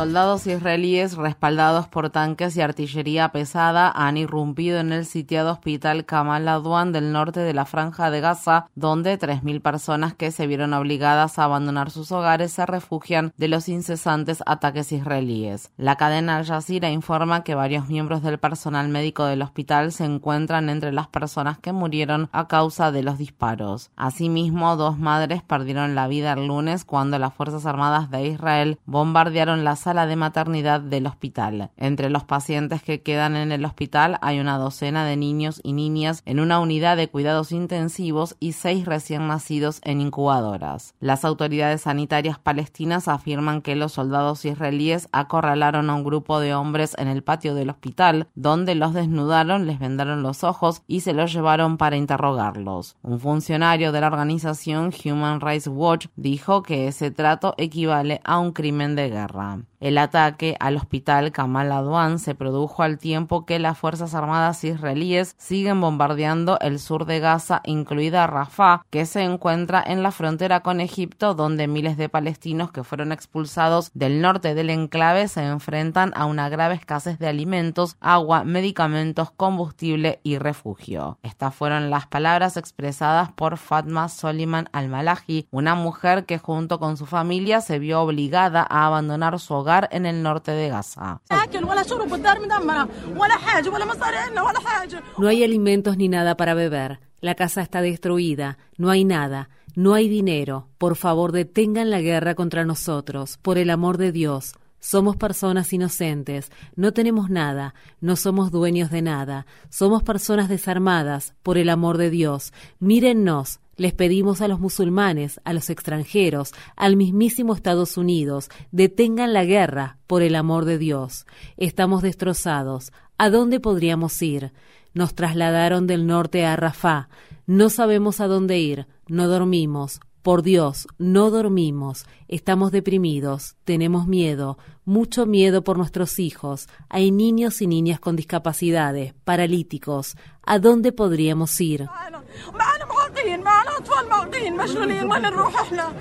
Soldados israelíes respaldados por tanques y artillería pesada han irrumpido en el sitiado hospital Kamal Adwan del norte de la franja de Gaza, donde 3.000 personas que se vieron obligadas a abandonar sus hogares se refugian de los incesantes ataques israelíes. La cadena Al Jazeera informa que varios miembros del personal médico del hospital se encuentran entre las personas que murieron a causa de los disparos. Asimismo, dos madres perdieron la vida el lunes cuando las Fuerzas Armadas de Israel bombardearon las la de maternidad del hospital. Entre los pacientes que quedan en el hospital hay una docena de niños y niñas en una unidad de cuidados intensivos y seis recién nacidos en incubadoras. Las autoridades sanitarias palestinas afirman que los soldados israelíes acorralaron a un grupo de hombres en el patio del hospital, donde los desnudaron, les vendaron los ojos y se los llevaron para interrogarlos. Un funcionario de la organización Human Rights Watch dijo que ese trato equivale a un crimen de guerra. El ataque al hospital Kamal Adwan se produjo al tiempo que las Fuerzas Armadas israelíes siguen bombardeando el sur de Gaza, incluida Rafah, que se encuentra en la frontera con Egipto, donde miles de palestinos que fueron expulsados del norte del enclave se enfrentan a una grave escasez de alimentos, agua, medicamentos, combustible y refugio. Estas fueron las palabras expresadas por Fatma Soliman al-Malahi, una mujer que junto con su familia se vio obligada a abandonar su hogar en el norte de Gaza. No hay alimentos ni nada para beber. La casa está destruida. No hay nada. No hay dinero. Por favor, detengan la guerra contra nosotros. Por el amor de Dios. Somos personas inocentes, no tenemos nada, no somos dueños de nada, somos personas desarmadas, por el amor de Dios. Mírennos, les pedimos a los musulmanes, a los extranjeros, al mismísimo Estados Unidos, detengan la guerra, por el amor de Dios. Estamos destrozados. ¿A dónde podríamos ir? Nos trasladaron del norte a Rafah. No sabemos a dónde ir. No dormimos. Por Dios, no dormimos, estamos deprimidos, tenemos miedo, mucho miedo por nuestros hijos. Hay niños y niñas con discapacidades, paralíticos. ¿A dónde podríamos ir? مرضيين مع الأطفال مرضيين مشغولين وين نروح إحنا.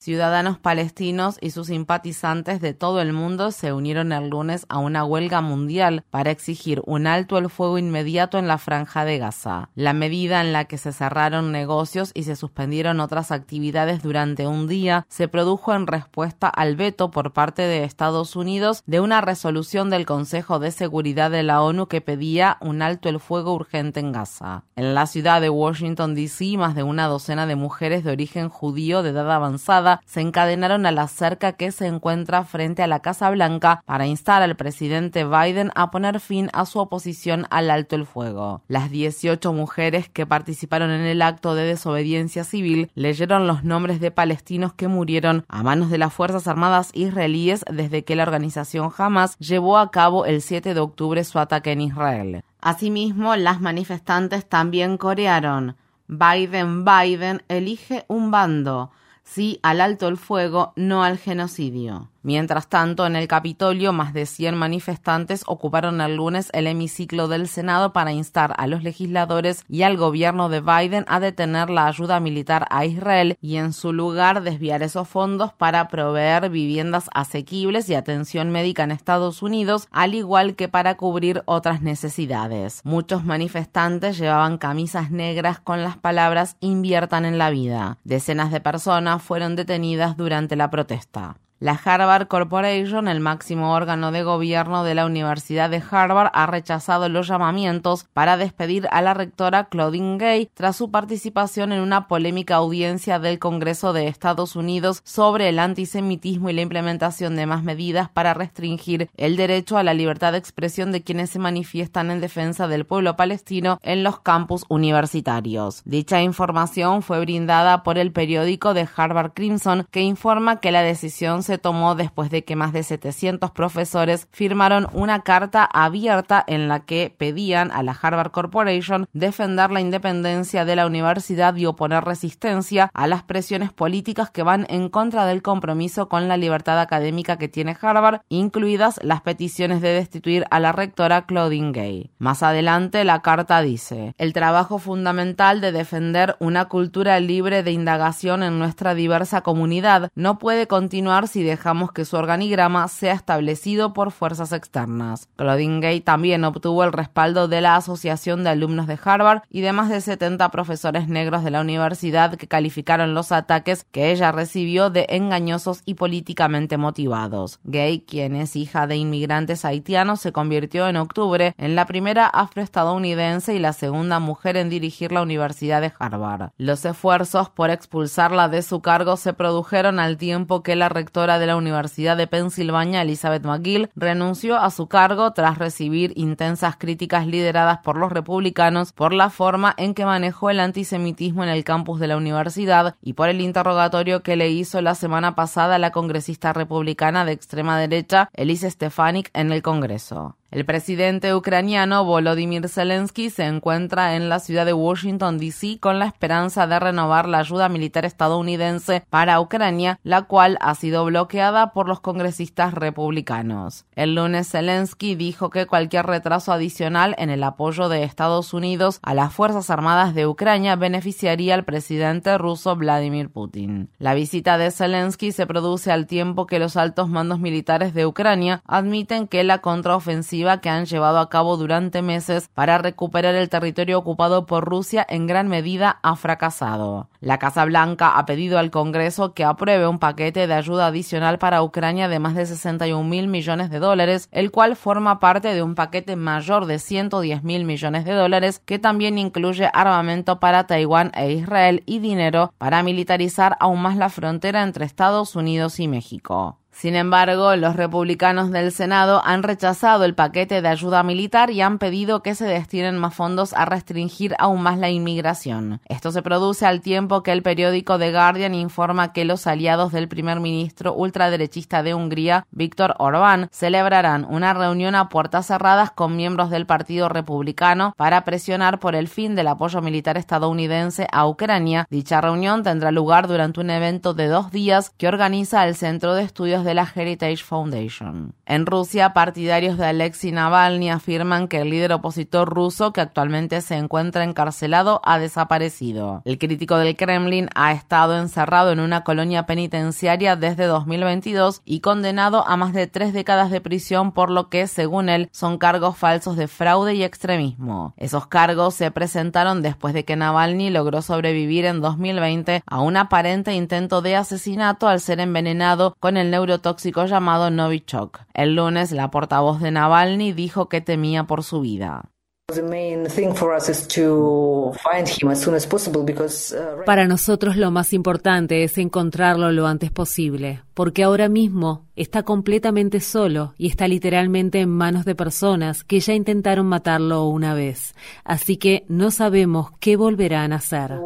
Ciudadanos palestinos y sus simpatizantes de todo el mundo se unieron el lunes a una huelga mundial para exigir un alto el fuego inmediato en la franja de Gaza. La medida en la que se cerraron negocios y se suspendieron otras actividades durante un día se produjo en respuesta al veto por parte de Estados Unidos de una resolución del Consejo de Seguridad de la ONU que pedía un alto el fuego urgente en Gaza. En la ciudad de Washington, D.C., más de una docena de mujeres de origen judío de edad avanzada se encadenaron a la cerca que se encuentra frente a la Casa Blanca para instar al presidente Biden a poner fin a su oposición al alto el fuego. Las 18 mujeres que participaron en el acto de desobediencia civil leyeron los nombres de palestinos que murieron a manos de las Fuerzas Armadas israelíes desde que la organización Hamas llevó a cabo el 7 de octubre su ataque en Israel. Asimismo, las manifestantes también corearon Biden, Biden, elige un bando sí al alto el fuego, no al genocidio. Mientras tanto, en el Capitolio, más de 100 manifestantes ocuparon el lunes el hemiciclo del Senado para instar a los legisladores y al gobierno de Biden a detener la ayuda militar a Israel y en su lugar desviar esos fondos para proveer viviendas asequibles y atención médica en Estados Unidos, al igual que para cubrir otras necesidades. Muchos manifestantes llevaban camisas negras con las palabras inviertan en la vida. Decenas de personas fueron detenidas durante la protesta. La Harvard Corporation, el máximo órgano de gobierno de la Universidad de Harvard, ha rechazado los llamamientos para despedir a la rectora Claudine Gay tras su participación en una polémica audiencia del Congreso de Estados Unidos sobre el antisemitismo y la implementación de más medidas para restringir el derecho a la libertad de expresión de quienes se manifiestan en defensa del pueblo palestino en los campus universitarios. Dicha información fue brindada por el periódico de Harvard Crimson, que informa que la decisión se tomó después de que más de 700 profesores firmaron una carta abierta en la que pedían a la Harvard Corporation defender la independencia de la universidad y oponer resistencia a las presiones políticas que van en contra del compromiso con la libertad académica que tiene Harvard, incluidas las peticiones de destituir a la rectora Claudine Gay. Más adelante, la carta dice, el trabajo fundamental de defender una cultura libre de indagación en nuestra diversa comunidad no puede continuar si dejamos que su organigrama sea establecido por fuerzas externas. Claudine Gay también obtuvo el respaldo de la Asociación de Alumnos de Harvard y de más de 70 profesores negros de la universidad que calificaron los ataques que ella recibió de engañosos y políticamente motivados. Gay, quien es hija de inmigrantes haitianos, se convirtió en octubre en la primera afroestadounidense y la segunda mujer en dirigir la Universidad de Harvard. Los esfuerzos por expulsarla de su cargo se produjeron al tiempo que la rectora de la Universidad de Pensilvania, Elizabeth McGill, renunció a su cargo tras recibir intensas críticas lideradas por los republicanos por la forma en que manejó el antisemitismo en el campus de la universidad y por el interrogatorio que le hizo la semana pasada la congresista republicana de extrema derecha, Elise Stefanik, en el Congreso. El presidente ucraniano Volodymyr Zelensky se encuentra en la ciudad de Washington, D.C. con la esperanza de renovar la ayuda militar estadounidense para Ucrania, la cual ha sido bloqueada por los congresistas republicanos. El lunes Zelensky dijo que cualquier retraso adicional en el apoyo de Estados Unidos a las Fuerzas Armadas de Ucrania beneficiaría al presidente ruso Vladimir Putin. La visita de Zelensky se produce al tiempo que los altos mandos militares de Ucrania admiten que la contraofensiva que han llevado a cabo durante meses para recuperar el territorio ocupado por Rusia en gran medida ha fracasado. La Casa Blanca ha pedido al Congreso que apruebe un paquete de ayuda adicional para Ucrania de más de 61 mil millones de dólares, el cual forma parte de un paquete mayor de 110 mil millones de dólares que también incluye armamento para Taiwán e Israel y dinero para militarizar aún más la frontera entre Estados Unidos y México. Sin embargo, los republicanos del Senado han rechazado el paquete de ayuda militar y han pedido que se destinen más fondos a restringir aún más la inmigración. Esto se produce al tiempo que el periódico The Guardian informa que los aliados del primer ministro ultraderechista de Hungría, Víctor Orbán, celebrarán una reunión a puertas cerradas con miembros del Partido Republicano para presionar por el fin del apoyo militar estadounidense a Ucrania. Dicha reunión tendrá lugar durante un evento de dos días que organiza el Centro de Estudios la Heritage Foundation. En Rusia, partidarios de Alexei Navalny afirman que el líder opositor ruso, que actualmente se encuentra encarcelado, ha desaparecido. El crítico del Kremlin ha estado encerrado en una colonia penitenciaria desde 2022 y condenado a más de tres décadas de prisión por lo que, según él, son cargos falsos de fraude y extremismo. Esos cargos se presentaron después de que Navalny logró sobrevivir en 2020 a un aparente intento de asesinato al ser envenenado con el neuro tóxico llamado Novichok. El lunes, la portavoz de Navalny dijo que temía por su vida. Para nosotros lo más importante es encontrarlo lo antes posible, porque ahora mismo está completamente solo y está literalmente en manos de personas que ya intentaron matarlo una vez. Así que no sabemos qué volverán a hacer.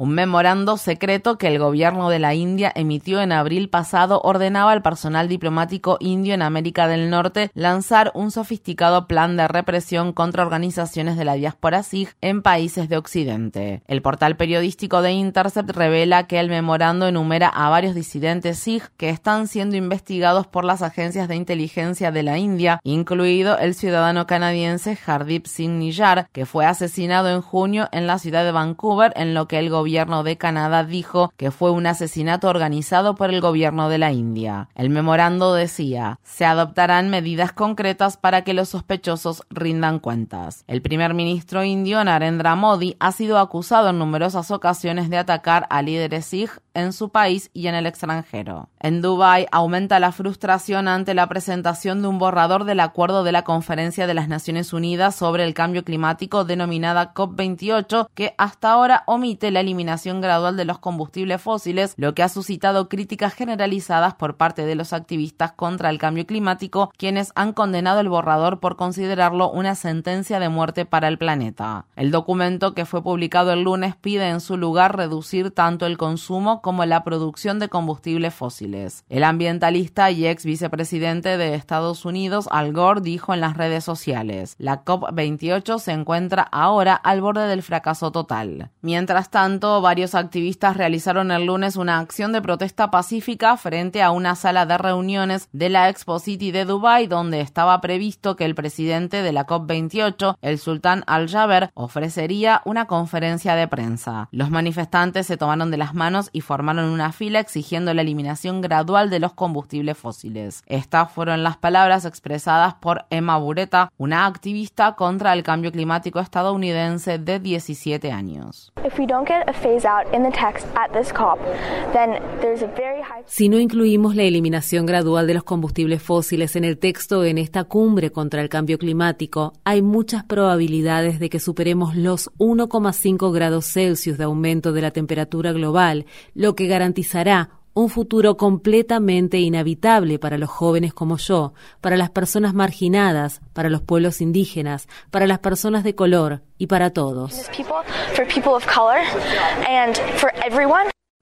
Un memorando secreto que el gobierno de la India emitió en abril pasado ordenaba al personal diplomático indio en América del Norte lanzar un sofisticado plan de represión contra organizaciones de la diáspora Sikh en países de Occidente. El portal periodístico de Intercept revela que el memorando enumera a varios disidentes Sikh que están siendo investigados por las agencias de inteligencia de la India, incluido el ciudadano canadiense Hardip Singh Niyar, que fue asesinado en junio en la ciudad de Vancouver, en lo que el gobierno gobierno de Canadá dijo que fue un asesinato organizado por el gobierno de la India. El memorando decía, se adoptarán medidas concretas para que los sospechosos rindan cuentas. El primer ministro indio Narendra Modi ha sido acusado en numerosas ocasiones de atacar a líderes Sikh en su país y en el extranjero. En Dubái aumenta la frustración ante la presentación de un borrador del acuerdo de la Conferencia de las Naciones Unidas sobre el Cambio Climático denominada COP28, que hasta ahora omite la eliminación gradual de los combustibles fósiles, lo que ha suscitado críticas generalizadas por parte de los activistas contra el cambio climático, quienes han condenado el borrador por considerarlo una sentencia de muerte para el planeta. El documento que fue publicado el lunes pide en su lugar reducir tanto el consumo como la producción de combustibles fósiles. El ambientalista y ex vicepresidente de Estados Unidos, Al Gore, dijo en las redes sociales, la COP28 se encuentra ahora al borde del fracaso total. Mientras tanto, varios activistas realizaron el lunes una acción de protesta pacífica frente a una sala de reuniones de la Expo City de Dubai donde estaba previsto que el presidente de la COP28, el sultán Al-Jaber, ofrecería una conferencia de prensa. Los manifestantes se tomaron de las manos y formaron una fila exigiendo la eliminación gradual de los combustibles fósiles. Estas fueron las palabras expresadas por Emma Bureta, una activista contra el cambio climático estadounidense de 17 años. Si no incluimos la eliminación gradual de los combustibles fósiles en el texto en esta cumbre contra el cambio climático, hay muchas probabilidades de que superemos los 1,5 grados Celsius de aumento de la temperatura global, lo que garantizará un futuro completamente inhabitable para los jóvenes como yo, para las personas marginadas, para los pueblos indígenas, para las personas de color y para todos.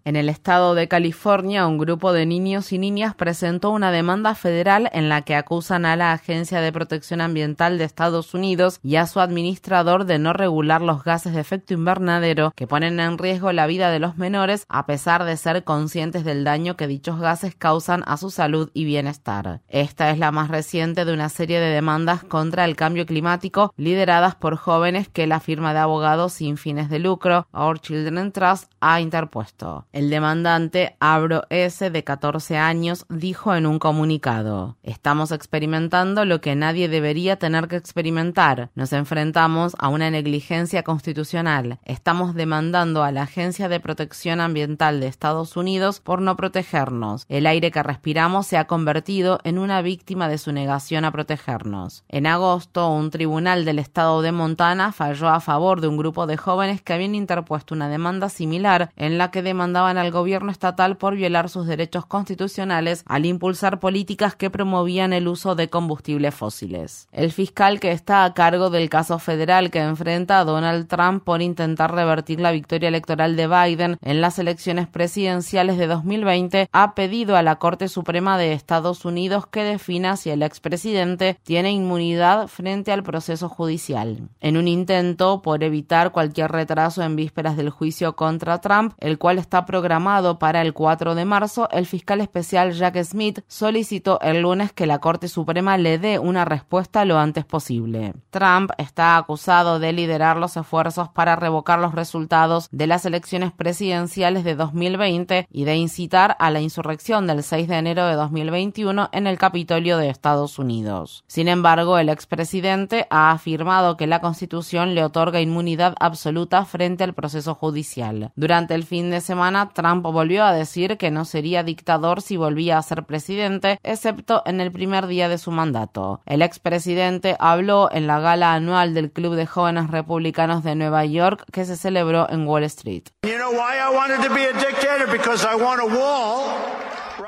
En el estado de California, un grupo de niños y niñas presentó una demanda federal en la que acusan a la Agencia de Protección Ambiental de Estados Unidos y a su administrador de no regular los gases de efecto invernadero que ponen en riesgo la vida de los menores a pesar de ser conscientes del daño que dichos gases causan a su salud y bienestar. Esta es la más reciente de una serie de demandas contra el cambio climático lideradas por jóvenes que la firma de abogados sin fines de lucro, Our Children Trust, ha interpuesto. El demandante, Abro S., de 14 años, dijo en un comunicado, Estamos experimentando lo que nadie debería tener que experimentar. Nos enfrentamos a una negligencia constitucional. Estamos demandando a la Agencia de Protección Ambiental de Estados Unidos por no protegernos. El aire que respiramos se ha convertido en una víctima de su negación a protegernos. En agosto, un tribunal del estado de Montana falló a favor de un grupo de jóvenes que habían interpuesto una demanda similar en la que demandaban al gobierno estatal por violar sus derechos constitucionales al impulsar políticas que promovían el uso de combustibles fósiles. El fiscal que está a cargo del caso federal que enfrenta a Donald Trump por intentar revertir la victoria electoral de Biden en las elecciones presidenciales de 2020 ha pedido a la Corte Suprema de Estados Unidos que defina si el expresidente tiene inmunidad frente al proceso judicial. En un intento por evitar cualquier retraso en vísperas del juicio contra Trump, el cual está programado para el 4 de marzo, el fiscal especial Jack Smith solicitó el lunes que la Corte Suprema le dé una respuesta lo antes posible. Trump está acusado de liderar los esfuerzos para revocar los resultados de las elecciones presidenciales de 2020 y de incitar a la insurrección del 6 de enero de 2021 en el Capitolio de Estados Unidos. Sin embargo, el expresidente ha afirmado que la Constitución le otorga inmunidad absoluta frente al proceso judicial. Durante el fin de semana, Trump volvió a decir que no sería dictador si volvía a ser presidente, excepto en el primer día de su mandato. El expresidente habló en la gala anual del Club de Jóvenes Republicanos de Nueva York que se celebró en Wall Street.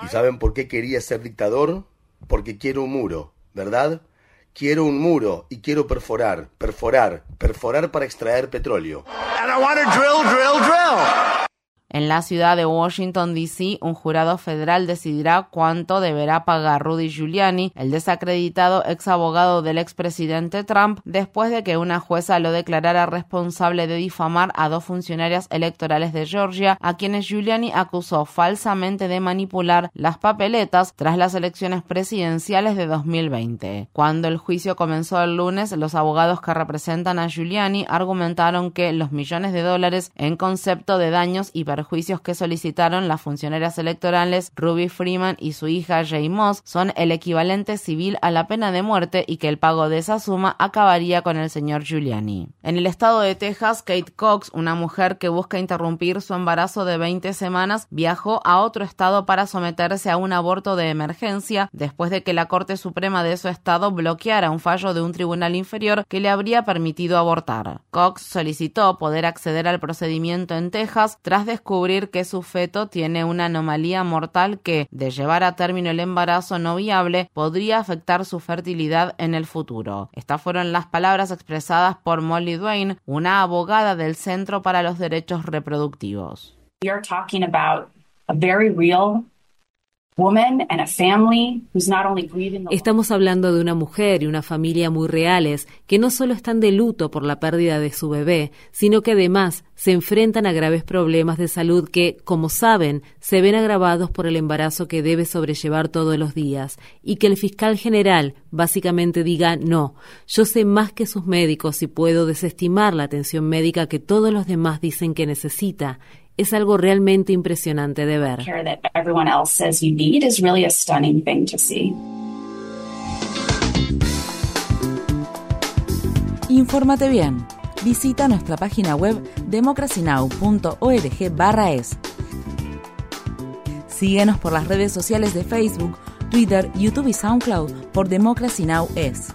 ¿Y saben por qué quería ser dictador? Porque quiero un muro, ¿verdad? Quiero un muro y quiero perforar, perforar, perforar para extraer petróleo. En la ciudad de Washington, D.C., un jurado federal decidirá cuánto deberá pagar Rudy Giuliani, el desacreditado ex abogado del expresidente Trump, después de que una jueza lo declarara responsable de difamar a dos funcionarias electorales de Georgia, a quienes Giuliani acusó falsamente de manipular las papeletas tras las elecciones presidenciales de 2020. Cuando el juicio comenzó el lunes, los abogados que representan a Giuliani argumentaron que los millones de dólares en concepto de daños y perjuicios que solicitaron las funcionarias electorales Ruby Freeman y su hija Jay Moss son el equivalente civil a la pena de muerte y que el pago de esa suma acabaría con el señor Giuliani. En el estado de Texas, Kate Cox, una mujer que busca interrumpir su embarazo de 20 semanas, viajó a otro estado para someterse a un aborto de emergencia después de que la Corte Suprema de su estado bloqueara un fallo de un tribunal inferior que le habría permitido abortar. Cox solicitó poder acceder al procedimiento en Texas tras descubrir descubrir que su feto tiene una anomalía mortal que, de llevar a término el embarazo no viable, podría afectar su fertilidad en el futuro. Estas fueron las palabras expresadas por Molly Duane, una abogada del Centro para los Derechos Reproductivos. Estamos hablando de una mujer y una familia muy reales que no solo están de luto por la pérdida de su bebé, sino que además se enfrentan a graves problemas de salud que, como saben, se ven agravados por el embarazo que debe sobrellevar todos los días y que el fiscal general básicamente diga no, yo sé más que sus médicos y puedo desestimar la atención médica que todos los demás dicen que necesita es algo realmente impresionante de ver. Infórmate bien. Visita nuestra página web democracynow.org/es. Síguenos por las redes sociales de Facebook, Twitter, YouTube y SoundCloud por Democracy Now! es.